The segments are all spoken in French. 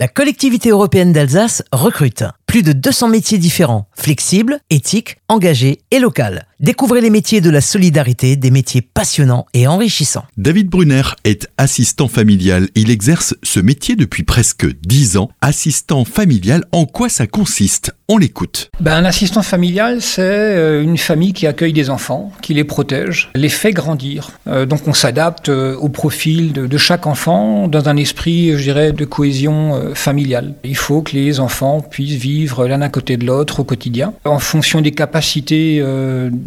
La collectivité européenne d'Alsace recrute plus de 200 métiers différents, flexibles, éthiques, engagés et locaux. Découvrez les métiers de la solidarité, des métiers passionnants et enrichissants. David Brunner est assistant familial. Il exerce ce métier depuis presque 10 ans. Assistant familial, en quoi ça consiste? On l'écoute. Ben, un assistant familial, c'est euh, une famille qui accueille des enfants, qui les protège, les fait grandir. Euh, donc on s'adapte euh, au profil de, de, chaque enfant dans un esprit, je dirais, de cohésion familiale. Il faut que les enfants puissent vivre l'un à côté de l'autre au quotidien, en fonction des capacités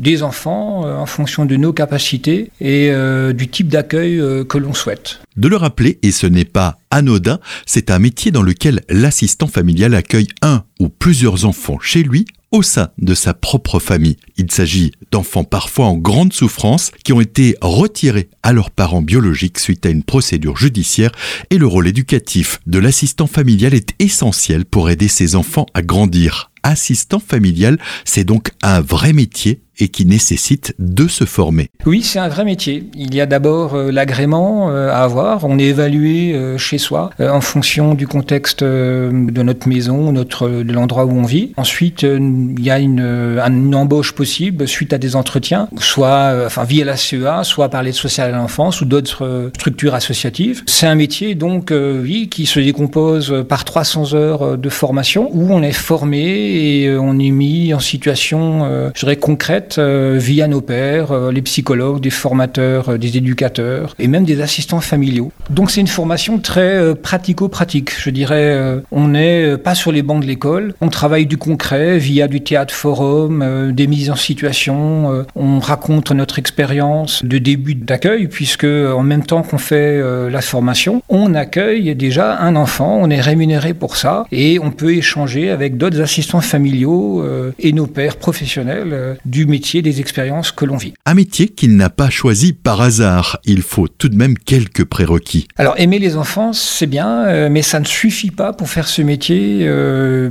des enfants euh, en fonction de nos capacités et euh, du type d'accueil euh, que l'on souhaite. De le rappeler, et ce n'est pas anodin, c'est un métier dans lequel l'assistant familial accueille un ou plusieurs enfants chez lui au sein de sa propre famille. Il s'agit d'enfants parfois en grande souffrance qui ont été retirés à leurs parents biologiques suite à une procédure judiciaire et le rôle éducatif de l'assistant familial est essentiel pour aider ces enfants à grandir. Assistant familial, c'est donc un vrai métier et qui nécessite de se former. Oui, c'est un vrai métier. Il y a d'abord euh, l'agrément euh, à avoir. On est évalué euh, chez soi en fonction du contexte de notre maison, de l'endroit où on vit. Ensuite, il y a une, embauche possible suite à des entretiens, soit via la CEA, soit par l'aide sociale à l'enfance ou d'autres structures associatives. C'est un métier donc, oui, qui se décompose par 300 heures de formation où on est formé et on est mis en situation, je dirais, concrète euh, via nos pères, euh, les psychologues, des formateurs, euh, des éducateurs et même des assistants familiaux. Donc c'est une formation très pratico-pratique. Je dirais, on n'est pas sur les bancs de l'école, on travaille du concret via du théâtre forum, des mises en situation, on raconte notre expérience de début d'accueil puisque en même temps qu'on fait la formation, on accueille déjà un enfant, on est rémunéré pour ça et on peut échanger avec d'autres assistants familiaux et nos pères professionnels du métier, des expériences que l'on vit. Un métier qu'il n'a pas choisi par hasard. Il faut tout de même quelques prérequis. Alors aimer les enfants, c'est bien, euh, mais ça ne suffit pas pour faire ce métier euh,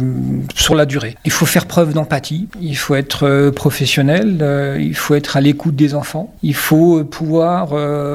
sur la durée. Il faut faire preuve d'empathie, il faut être euh, professionnel, il faut être à l'écoute des enfants, il faut pouvoir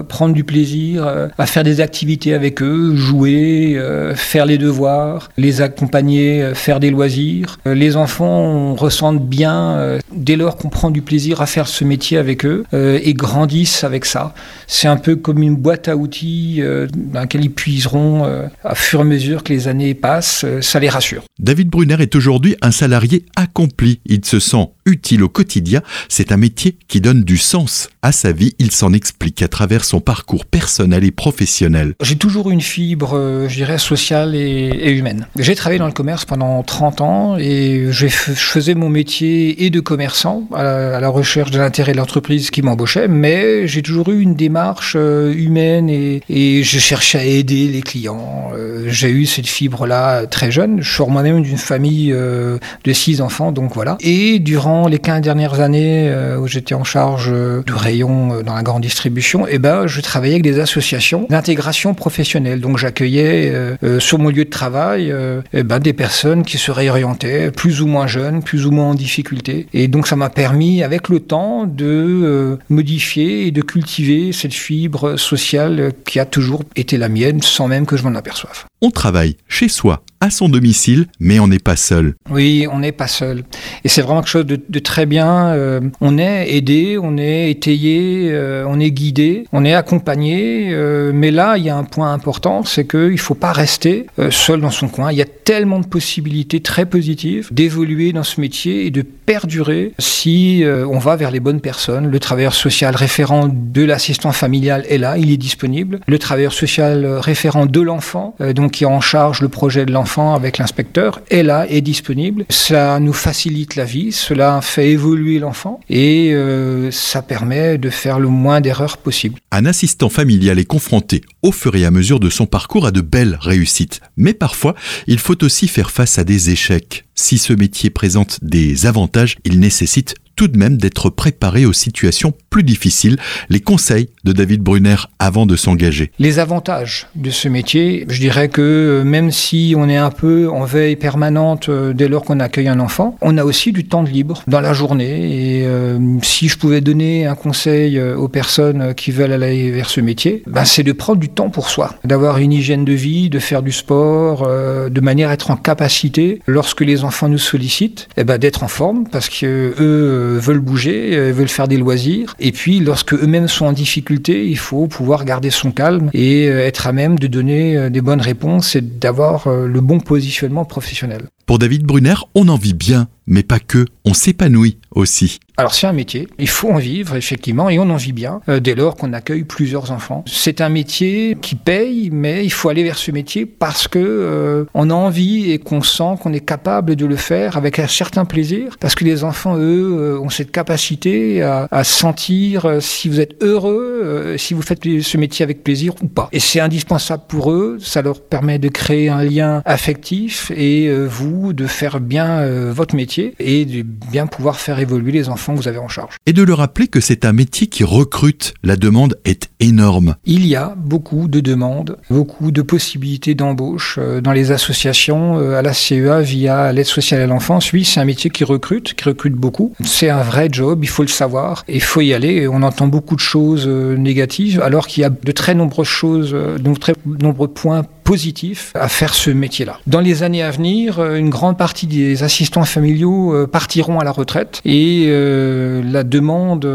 prendre du plaisir à faire des activités avec eux, jouer, faire les devoirs, les accompagner, faire des loisirs. Les enfants ressentent bien dès lors qu'on prend du plaisir à faire ce métier avec eux euh, et grandissent avec ça. C'est un peu comme une boîte à outils euh, dans laquelle ils puiseront euh, à fur et à mesure que les années passent. ça les rassure. David Brunner est aujourd'hui un salarié accompli. Il se sent utile au quotidien. C'est un métier qui donne du sens à sa vie. Il s'en explique à travers son parcours personnel et professionnel. J'ai toujours une fibre, je dirais, sociale et, humaine. J'ai travaillé dans le commerce pendant 30 ans et je faisais mon métier et de commerçant à la recherche de l'intérêt de l'entreprise qui m'embauchait, mais j'ai toujours eu une démarche euh, humaine et, et, je cherchais à aider les clients. Euh, j'ai eu cette fibre-là très jeune. Je suis moi-même d'une famille euh, de six enfants, donc voilà. Et durant les 15 dernières années où j'étais en charge du rayon dans la grande distribution, eh ben, je travaillais avec des associations d'intégration professionnelle. Donc j'accueillais sur mon lieu de travail eh ben, des personnes qui se réorientaient, plus ou moins jeunes, plus ou moins en difficulté. Et donc ça m'a permis, avec le temps, de euh, modifier et de cultiver cette fibre sociale qui a toujours été la mienne, sans même que je m'en aperçoive. On travaille chez soi, à son domicile, mais on n'est pas seul. Oui, on n'est pas seul. Et c'est vraiment quelque chose de, très bien. Euh, on est aidé, on est étayé, euh, on est guidé, on est accompagné. mais là, il y a un point important, c'est qu'il ne faut pas rester seul dans son coin. Il y a tellement de possibilités très positives d'évoluer dans ce métier et de perdurer si on va vers les bonnes personnes. Le travailleur social référent de l'assistant familial est là, il est disponible. Le travailleur social référent de l'enfant, euh, qui en charge le projet de l'enfant avec l'inspecteur, est là, est disponible. Cela nous facilite la vie, cela fait évoluer l'enfant et euh, ça permet de faire le moins d'erreurs possible. Un assistant familial est confronté au fur et à mesure de son parcours à de belles réussites. Mais parfois, il faut aussi faire face à des échecs. Si ce métier présente des avantages, il nécessite tout de même d'être préparé aux situations plus difficiles. Les conseils de David Brunner avant de s'engager. Les avantages de ce métier, je dirais que euh, même si on est un peu en veille permanente euh, dès lors qu'on accueille un enfant, on a aussi du temps de libre dans la journée. Et euh, si je pouvais donner un conseil aux personnes qui veulent aller vers ce métier, ben c'est de prendre du temps pour soi, d'avoir une hygiène de vie, de faire du sport, de manière à être en capacité, lorsque les enfants nous sollicitent, eh ben, d'être en forme parce que eux veulent bouger, veulent faire des loisirs. Et puis lorsque eux-mêmes sont en difficulté, il faut pouvoir garder son calme et être à même de donner des bonnes réponses et d'avoir le bon positionnement professionnel. Pour David Brunner, on en vit bien, mais pas que, on s'épanouit aussi. Alors c'est un métier, il faut en vivre effectivement et on en vit bien euh, dès lors qu'on accueille plusieurs enfants. C'est un métier qui paye, mais il faut aller vers ce métier parce que euh, on a envie et qu'on sent qu'on est capable de le faire avec un certain plaisir, parce que les enfants eux euh, ont cette capacité à, à sentir si vous êtes heureux, si vous faites ce métier avec plaisir ou pas. Et c'est indispensable pour eux, ça leur permet de créer un lien affectif et vous de faire bien votre métier et de bien pouvoir faire évoluer les enfants que vous avez en charge. Et de le rappeler que c'est un métier qui recrute. La demande est énorme. Il y a beaucoup de demandes, beaucoup de possibilités d'embauche euh, dans les associations, euh, à la CEA via l'aide sociale à l'enfance. Oui, c'est un métier qui recrute, qui recrute beaucoup. C'est un vrai job, il faut le savoir. Il faut y aller. On entend beaucoup de choses euh, négatives, alors qu'il y a de très nombreuses choses, de très nombreux points positif à faire ce métier-là. Dans les années à venir, euh, une grande partie des assistants familiaux euh, partiront à la retraite et euh, la demande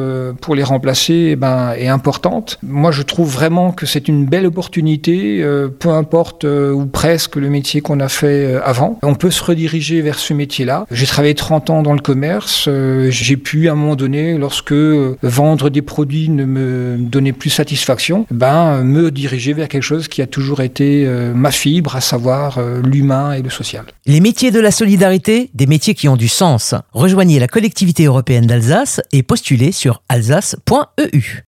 pour les remplacer eh ben, est importante. Moi, je trouve vraiment que c'est une belle opportunité, peu importe ou presque le métier qu'on a fait avant. On peut se rediriger vers ce métier-là. J'ai travaillé 30 ans dans le commerce. J'ai pu, à un moment donné, lorsque vendre des produits ne me donnait plus satisfaction, ben, me diriger vers quelque chose qui a toujours été ma fibre, à savoir euh, l'humain et le social. Les métiers de la solidarité, des métiers qui ont du sens. Rejoignez la collectivité européenne d'Alsace et postulez sur alsace.eu.